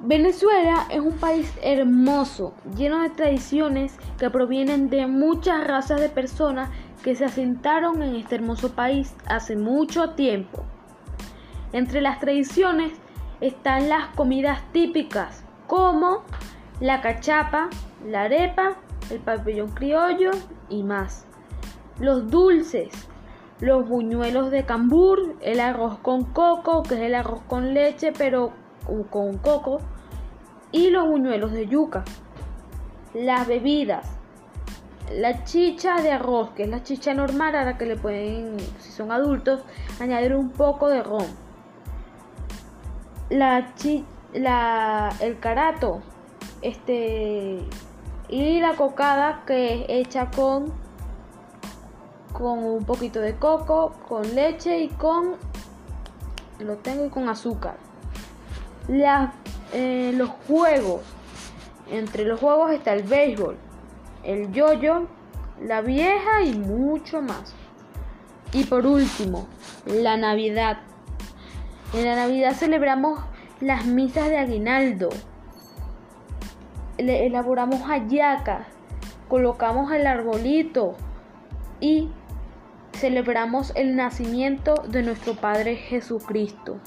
Venezuela es un país hermoso, lleno de tradiciones que provienen de muchas razas de personas que se asentaron en este hermoso país hace mucho tiempo. Entre las tradiciones están las comidas típicas como la cachapa, la arepa, el pabellón criollo y más. Los dulces, los buñuelos de cambur, el arroz con coco, que es el arroz con leche pero con coco, y los buñuelos de yuca. Las bebidas, la chicha de arroz, que es la chicha normal, a la que le pueden, si son adultos, añadir un poco de ron. La, chi, la el carato, este y la cocada que es hecha con con un poquito de coco, con leche y con lo tengo con azúcar. Eh, los juegos. Entre los juegos está el béisbol, el yoyo, la vieja y mucho más. Y por último, la Navidad. En la Navidad celebramos las misas de aguinaldo. Le elaboramos hallacas, colocamos el arbolito y celebramos el nacimiento de nuestro Padre Jesucristo.